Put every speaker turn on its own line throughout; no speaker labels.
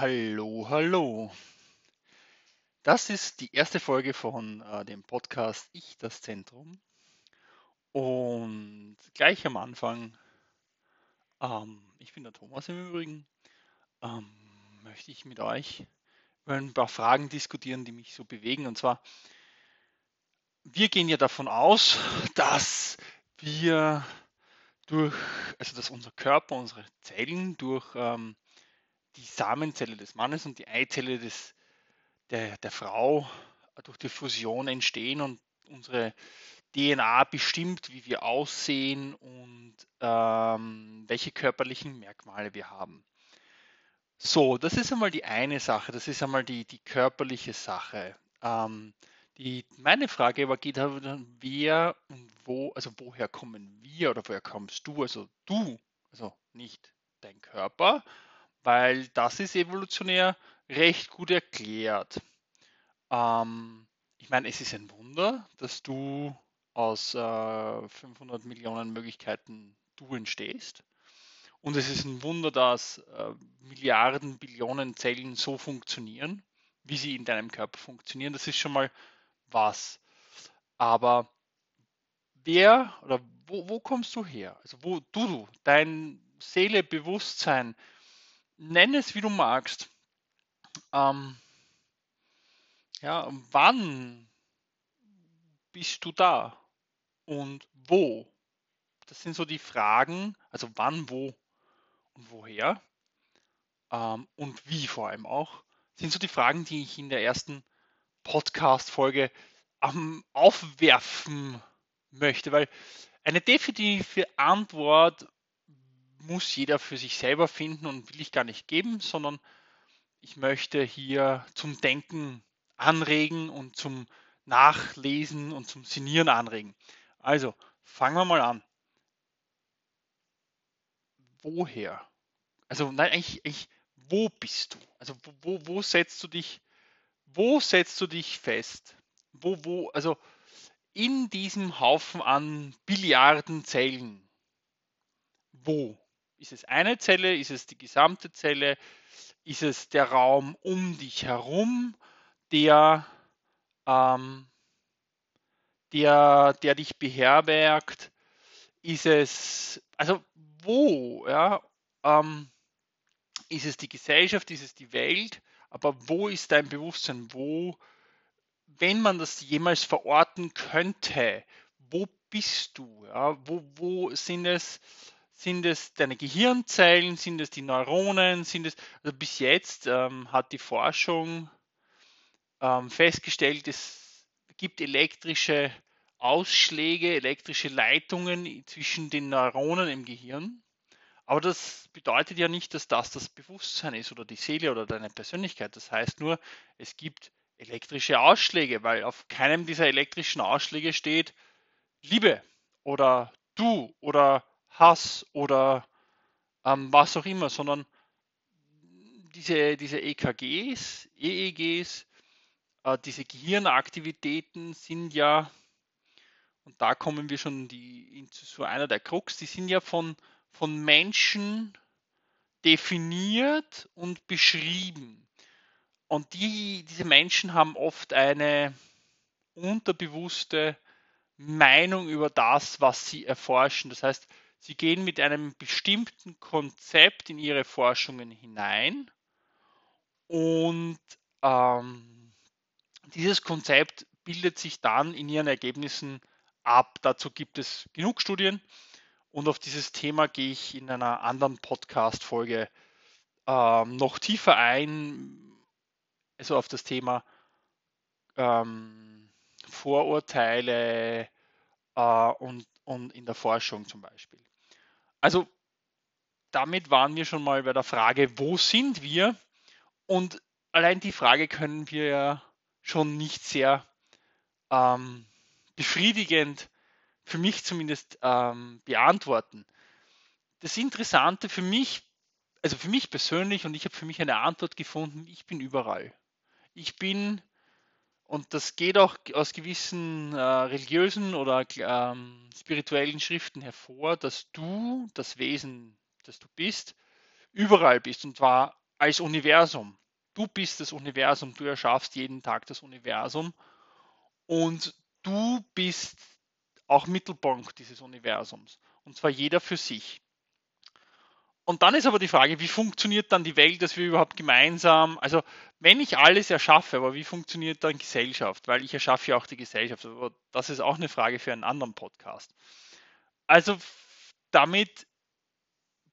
Hallo, hallo. Das ist die erste Folge von äh, dem Podcast Ich das Zentrum. Und gleich am Anfang, ähm, ich bin der Thomas im Übrigen, ähm, möchte ich mit euch über ein paar Fragen diskutieren, die mich so bewegen. Und zwar, wir gehen ja davon aus, dass wir durch, also dass unser Körper, unsere Zellen durch ähm, die Samenzelle des Mannes und die Eizelle des, der, der Frau durch die Fusion entstehen und unsere DNA bestimmt, wie wir aussehen und ähm, welche körperlichen Merkmale wir haben. So, das ist einmal die eine Sache, das ist einmal die, die körperliche Sache. Ähm, die, meine Frage aber geht dann, wer und wo, also woher kommen wir oder woher kommst du? Also du, also nicht dein Körper, weil das ist evolutionär recht gut erklärt. Ähm, ich meine, es ist ein Wunder, dass du aus äh, 500 Millionen Möglichkeiten du entstehst. Und es ist ein Wunder, dass äh, Milliarden, Billionen Zellen so funktionieren, wie sie in deinem Körper funktionieren. Das ist schon mal was. Aber wer oder wo, wo kommst du her? Also wo du, dein Seele, Bewusstsein, nenn es wie du magst. Ähm, ja, wann bist du da? Und wo? Das sind so die Fragen, also wann, wo und woher? Ähm, und wie vor allem auch, sind so die Fragen, die ich in der ersten Podcast-Folge ähm, aufwerfen möchte, weil eine definitive Antwort muss jeder für sich selber finden und will ich gar nicht geben, sondern ich möchte hier zum Denken anregen und zum Nachlesen und zum Sinieren anregen. Also, fangen wir mal an. Woher? Also, nein, eigentlich, eigentlich wo bist du? Also, wo, wo setzt du dich, wo setzt du dich fest? Wo, wo, also, in diesem Haufen an Billiarden Zellen, wo? Ist es eine Zelle? Ist es die gesamte Zelle? Ist es der Raum um dich herum, der, ähm, der, der dich beherbergt? Ist es, also wo, ja, ähm, ist es die Gesellschaft, ist es die Welt, aber wo ist dein Bewusstsein? Wo, wenn man das jemals verorten könnte, wo bist du? Ja? Wo, wo sind es sind es deine Gehirnzellen? Sind es die Neuronen? Sind es, also bis jetzt ähm, hat die Forschung ähm, festgestellt, es gibt elektrische Ausschläge, elektrische Leitungen zwischen den Neuronen im Gehirn. Aber das bedeutet ja nicht, dass das das Bewusstsein ist oder die Seele oder deine Persönlichkeit. Das heißt nur, es gibt elektrische Ausschläge, weil auf keinem dieser elektrischen Ausschläge steht Liebe oder du oder Hass oder ähm, was auch immer, sondern diese, diese EKGs, EEGs, äh, diese Gehirnaktivitäten sind ja, und da kommen wir schon die, zu einer der Krux, die sind ja von, von Menschen definiert und beschrieben. Und die, diese Menschen haben oft eine unterbewusste Meinung über das, was sie erforschen. Das heißt, Sie gehen mit einem bestimmten Konzept in ihre Forschungen hinein und ähm, dieses Konzept bildet sich dann in ihren Ergebnissen ab. Dazu gibt es genug Studien und auf dieses Thema gehe ich in einer anderen Podcast-Folge ähm, noch tiefer ein, also auf das Thema ähm, Vorurteile äh, und, und in der Forschung zum Beispiel. Also damit waren wir schon mal bei der Frage, wo sind wir? Und allein die Frage können wir ja schon nicht sehr ähm, befriedigend, für mich zumindest, ähm, beantworten. Das Interessante für mich, also für mich persönlich, und ich habe für mich eine Antwort gefunden, ich bin überall. Ich bin und das geht auch aus gewissen äh, religiösen oder ähm, spirituellen Schriften hervor, dass du das Wesen, das du bist, überall bist. Und zwar als Universum. Du bist das Universum, du erschaffst jeden Tag das Universum und du bist auch Mittelpunkt dieses Universums. Und zwar jeder für sich. Und dann ist aber die Frage, wie funktioniert dann die Welt, dass wir überhaupt gemeinsam, also wenn ich alles erschaffe, aber wie funktioniert dann Gesellschaft? Weil ich erschaffe ja auch die Gesellschaft. Aber das ist auch eine Frage für einen anderen Podcast. Also damit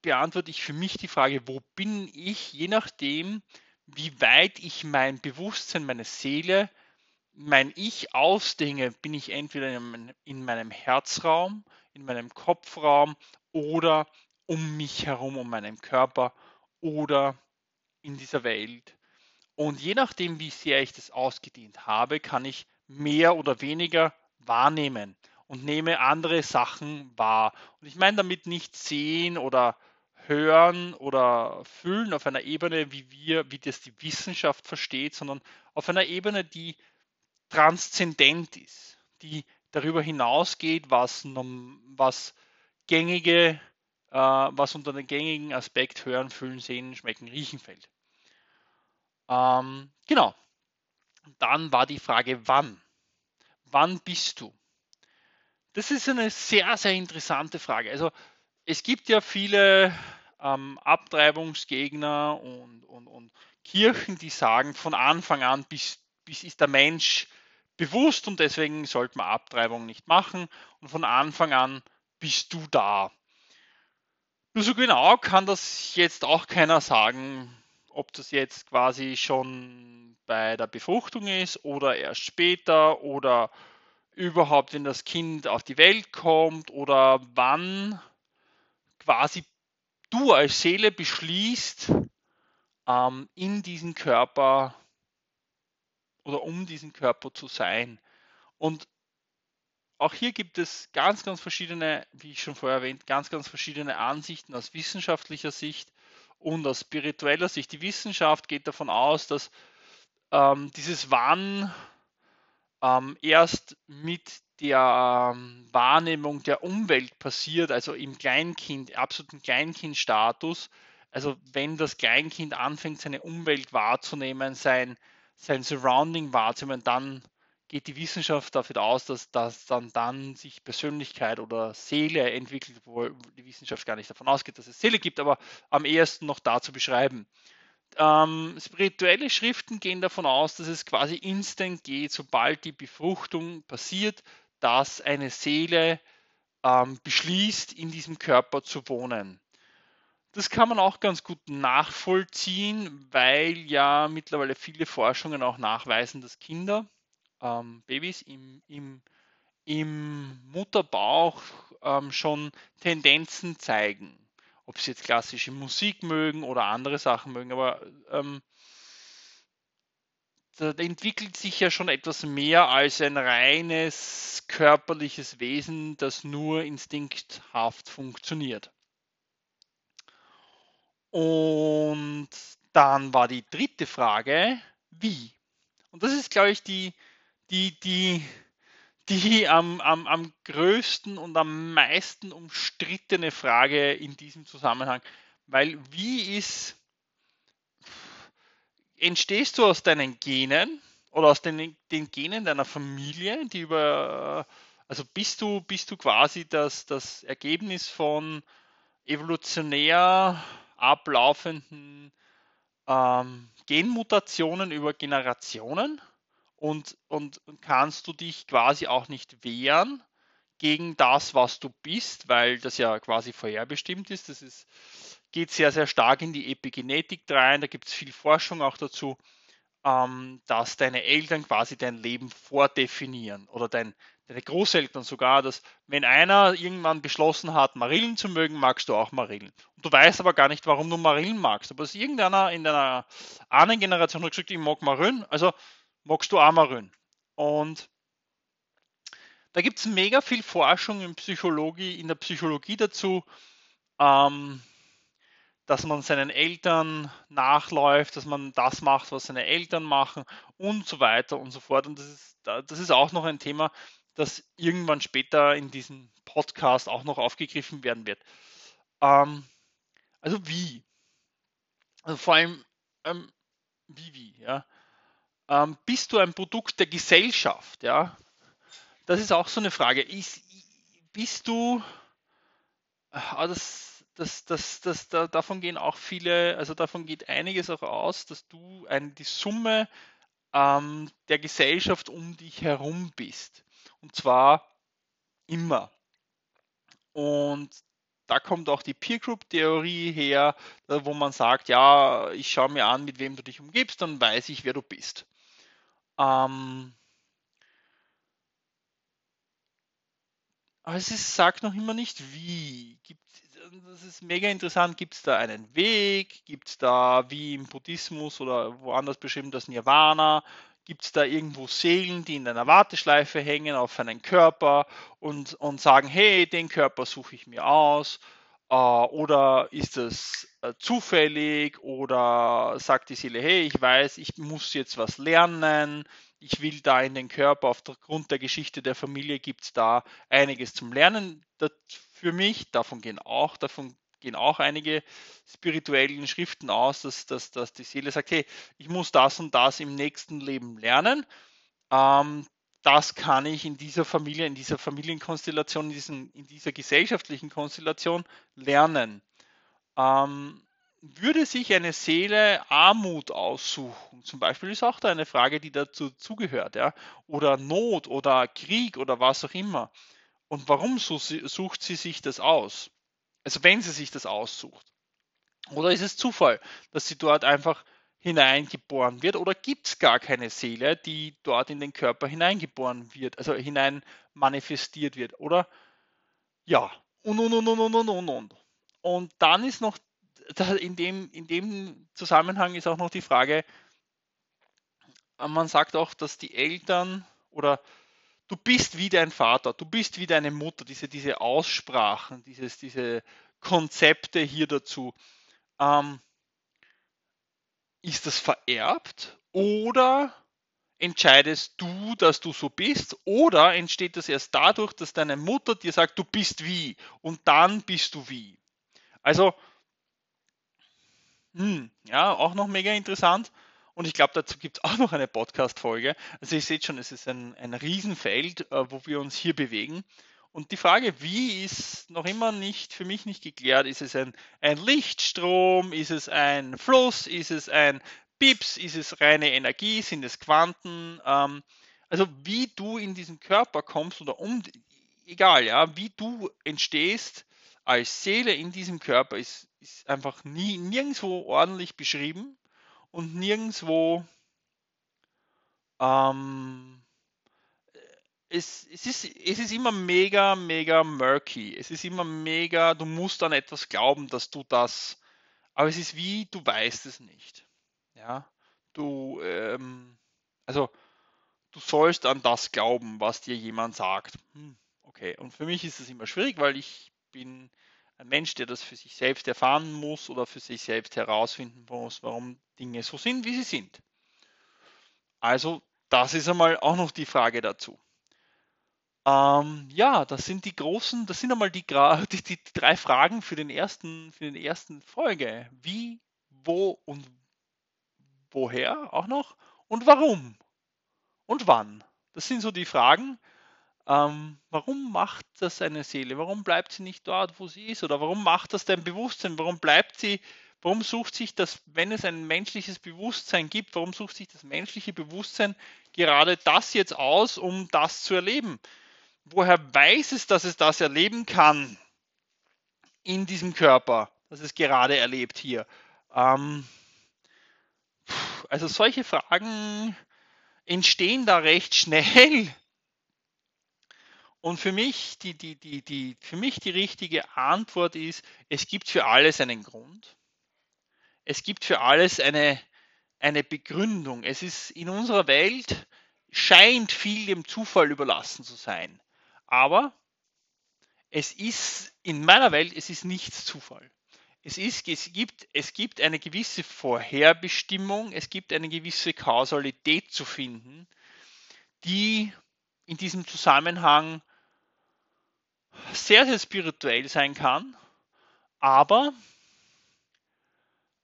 beantworte ich für mich die Frage, wo bin ich, je nachdem, wie weit ich mein Bewusstsein, meine Seele, mein Ich ausdinge, bin ich entweder in meinem Herzraum, in meinem Kopfraum oder um mich herum, um meinen Körper oder in dieser Welt. Und je nachdem, wie sehr ich das ausgedehnt habe, kann ich mehr oder weniger wahrnehmen und nehme andere Sachen wahr. Und ich meine damit nicht sehen oder hören oder fühlen auf einer Ebene, wie wir, wie das die Wissenschaft versteht, sondern auf einer Ebene, die transzendent ist, die darüber hinausgeht, was, was gängige, äh, was unter den gängigen Aspekt hören, fühlen, sehen, schmecken, riechen fällt. Ähm, genau. Dann war die Frage, wann? Wann bist du? Das ist eine sehr, sehr interessante Frage. Also es gibt ja viele ähm, Abtreibungsgegner und, und, und Kirchen, die sagen, von Anfang an bis, bis ist der Mensch bewusst und deswegen sollte man Abtreibung nicht machen und von Anfang an bist du da. Nur so genau kann das jetzt auch keiner sagen, ob das jetzt quasi schon bei der Befruchtung ist oder erst später oder überhaupt, wenn das Kind auf die Welt kommt oder wann quasi du als Seele beschließt, ähm, in diesen Körper oder um diesen Körper zu sein. Und auch hier gibt es ganz, ganz verschiedene, wie ich schon vorher erwähnt, ganz, ganz verschiedene Ansichten aus wissenschaftlicher Sicht und aus spiritueller Sicht. Die Wissenschaft geht davon aus, dass ähm, dieses Wann ähm, erst mit der ähm, Wahrnehmung der Umwelt passiert, also im Kleinkind, absoluten Kleinkindstatus. Also wenn das Kleinkind anfängt, seine Umwelt wahrzunehmen, sein, sein Surrounding wahrzunehmen, dann geht die Wissenschaft davon aus, dass, dass dann, dann sich Persönlichkeit oder Seele entwickelt, wo die Wissenschaft gar nicht davon ausgeht, dass es Seele gibt, aber am ehesten noch da zu beschreiben. Ähm, spirituelle Schriften gehen davon aus, dass es quasi instant geht, sobald die Befruchtung passiert, dass eine Seele ähm, beschließt, in diesem Körper zu wohnen. Das kann man auch ganz gut nachvollziehen, weil ja mittlerweile viele Forschungen auch nachweisen, dass Kinder, ähm, Babys im, im, im Mutterbauch ähm, schon Tendenzen zeigen ob sie jetzt klassische Musik mögen oder andere Sachen mögen, aber ähm, da entwickelt sich ja schon etwas mehr als ein reines körperliches Wesen, das nur instinkthaft funktioniert. Und dann war die dritte Frage, wie? Und das ist, glaube ich, die, die, die, die am, am, am größten und am meisten umstrittene Frage in diesem Zusammenhang. Weil wie ist, entstehst du aus deinen Genen oder aus den, den Genen deiner Familie, die über, also bist du, bist du quasi das, das Ergebnis von evolutionär ablaufenden ähm, Genmutationen über Generationen? Und, und, kannst du dich quasi auch nicht wehren gegen das, was du bist, weil das ja quasi vorherbestimmt ist. Das ist, geht sehr, sehr stark in die Epigenetik rein. Da gibt es viel Forschung auch dazu, ähm, dass deine Eltern quasi dein Leben vordefinieren oder dein, deine Großeltern sogar, dass wenn einer irgendwann beschlossen hat, Marillen zu mögen, magst du auch Marillen. Und du weißt aber gar nicht, warum du Marillen magst. Aber es irgendeiner in deiner anderen Generation hat gesagt, ich mag Marillen. Also magst du Amarön. Und da gibt es mega viel Forschung in Psychologie, in der Psychologie dazu, ähm, dass man seinen Eltern nachläuft, dass man das macht, was seine Eltern machen und so weiter und so fort. Und das ist, das ist auch noch ein Thema, das irgendwann später in diesem Podcast auch noch aufgegriffen werden wird. Ähm, also wie? Also vor allem ähm, wie, wie, ja. Ähm, bist du ein Produkt der Gesellschaft, ja? Das ist auch so eine Frage. Ist, bist du, ah, das, das, das, das, da, davon gehen auch viele, also davon geht einiges auch aus, dass du ein, die Summe ähm, der Gesellschaft um dich herum bist. Und zwar immer. Und da kommt auch die Peer Group Theorie her, wo man sagt, ja, ich schaue mir an, mit wem du dich umgibst, dann weiß ich, wer du bist. Ähm, aber es ist, sagt noch immer nicht wie. Gibt, das ist mega interessant. Gibt es da einen Weg? Gibt es da wie im Buddhismus oder woanders beschrieben das Nirvana? Gibt es da irgendwo Seelen, die in einer Warteschleife hängen auf einen Körper und, und sagen, hey, den Körper suche ich mir aus? Äh, oder ist das äh, zufällig? Oder sagt die Seele, hey, ich weiß, ich muss jetzt was lernen, ich will da in den Körper, aufgrund der Geschichte der Familie gibt es da einiges zum Lernen für mich. Davon gehen auch, davon gehen auch einige spirituellen Schriften aus, dass, dass, dass die Seele sagt, hey, ich muss das und das im nächsten Leben lernen. Ähm, das kann ich in dieser Familie, in dieser Familienkonstellation, in, diesen, in dieser gesellschaftlichen Konstellation lernen. Ähm, würde sich eine Seele Armut aussuchen, zum Beispiel ist auch da eine Frage, die dazu zugehört, ja, oder Not oder Krieg oder was auch immer. Und warum sucht sie sich das aus? Also wenn sie sich das aussucht. Oder ist es Zufall, dass sie dort einfach hineingeboren wird? Oder gibt es gar keine Seele, die dort in den Körper hineingeboren wird, also hinein manifestiert wird? Oder ja, und, und, und, und, und, und, und. Und dann ist noch, in dem, in dem Zusammenhang ist auch noch die Frage, man sagt auch, dass die Eltern oder du bist wie dein Vater, du bist wie deine Mutter, diese, diese Aussprachen, dieses, diese Konzepte hier dazu. Ähm, ist das vererbt oder entscheidest du, dass du so bist oder entsteht das erst dadurch, dass deine Mutter dir sagt, du bist wie und dann bist du wie. Also, hm, ja, auch noch mega interessant. Und ich glaube, dazu gibt es auch noch eine Podcast-Folge. Also ihr seht schon, es ist ein, ein Riesenfeld, äh, wo wir uns hier bewegen. Und die Frage, wie, ist noch immer nicht für mich nicht geklärt. Ist es ein, ein Lichtstrom? Ist es ein Fluss? Ist es ein Pips? Ist es reine Energie? Sind es Quanten? Ähm, also wie du in diesen Körper kommst oder um, egal, ja, wie du entstehst als Seele in diesem Körper, ist, ist einfach nie, nirgendwo ordentlich beschrieben und nirgendwo ähm, es, es, ist, es ist immer mega, mega murky. Es ist immer mega, du musst an etwas glauben, dass du das, aber es ist wie, du weißt es nicht. Ja, du, ähm, also, du sollst an das glauben, was dir jemand sagt. Hm, okay, und für mich ist es immer schwierig, weil ich bin ein Mensch, der das für sich selbst erfahren muss oder für sich selbst herausfinden muss, warum Dinge so sind, wie sie sind. Also, das ist einmal auch noch die Frage dazu. Ähm, ja, das sind die großen, das sind einmal die, die, die, drei Fragen für den ersten, für den ersten Folge. Wie, wo und woher auch noch und warum und wann. Das sind so die Fragen, ähm, warum macht das eine Seele? Warum bleibt sie nicht dort, wo sie ist? Oder warum macht das dein Bewusstsein? Warum bleibt sie, warum sucht sich das, wenn es ein menschliches Bewusstsein gibt, warum sucht sich das menschliche Bewusstsein gerade das jetzt aus, um das zu erleben? Woher weiß es, dass es das erleben kann in diesem Körper, dass es gerade erlebt hier? Ähm, also solche Fragen entstehen da recht schnell und für mich die, die, die, die, für mich die richtige Antwort ist, es gibt für alles einen Grund. Es gibt für alles eine, eine Begründung. Es ist in unserer Welt scheint viel dem Zufall überlassen zu sein. Aber es ist in meiner Welt, es ist nichts Zufall. Es, ist, es, gibt, es gibt eine gewisse Vorherbestimmung, es gibt eine gewisse Kausalität zu finden, die in diesem Zusammenhang sehr, sehr spirituell sein kann. Aber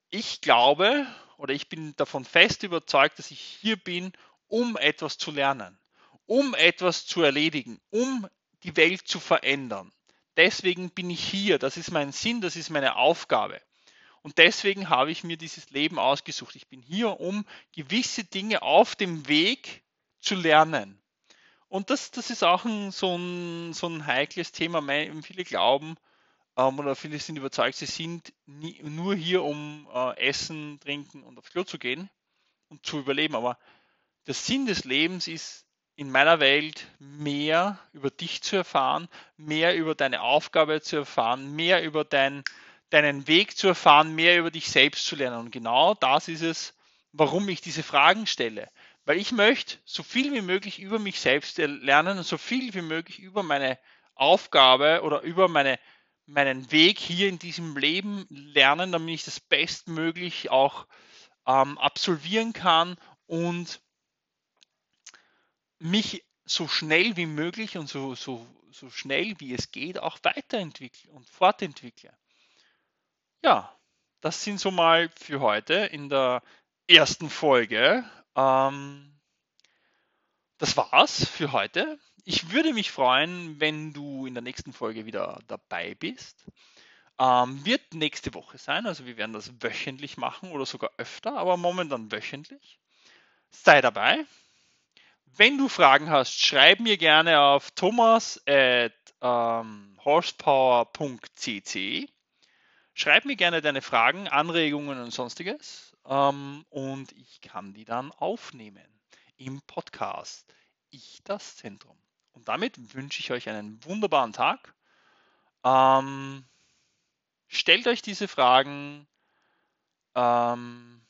ich glaube, oder ich bin davon fest überzeugt, dass ich hier bin, um etwas zu lernen, um etwas zu erledigen, um die Welt zu verändern. Deswegen bin ich hier, das ist mein Sinn, das ist meine Aufgabe. Und deswegen habe ich mir dieses Leben ausgesucht. Ich bin hier, um gewisse Dinge auf dem Weg zu lernen. Und das, das ist auch ein, so, ein, so ein heikles Thema. Viele glauben ähm, oder viele sind überzeugt, sie sind nie, nur hier, um äh, essen, trinken und aufs Klo zu gehen und zu überleben. Aber der Sinn des Lebens ist in meiner Welt mehr über dich zu erfahren, mehr über deine Aufgabe zu erfahren, mehr über dein, deinen Weg zu erfahren, mehr über dich selbst zu lernen. Und genau das ist es, warum ich diese Fragen stelle. Weil ich möchte so viel wie möglich über mich selbst lernen und so viel wie möglich über meine Aufgabe oder über meine, meinen Weg hier in diesem Leben lernen, damit ich das bestmöglich auch ähm, absolvieren kann und mich so schnell wie möglich und so, so, so schnell wie es geht auch weiterentwickle und fortentwickle. Ja, das sind so mal für heute in der ersten Folge ähm, das war's für heute. Ich würde mich freuen, wenn du in der nächsten Folge wieder dabei bist. Ähm, wird nächste Woche sein, also wir werden das wöchentlich machen oder sogar öfter, aber momentan wöchentlich. Sei dabei. Wenn du Fragen hast, schreib mir gerne auf thomas at ähm, horsepower.cc. Schreib mir gerne deine Fragen, Anregungen und sonstiges ähm, und ich kann die dann aufnehmen im Podcast Ich das Zentrum. Und damit wünsche ich euch einen wunderbaren Tag. Ähm, stellt euch diese Fragen. Ähm,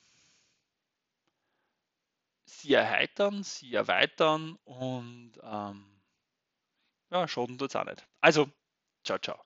sie erheitern, sie erweitern und ähm, ja, schaden tut es auch nicht. Also, ciao, ciao.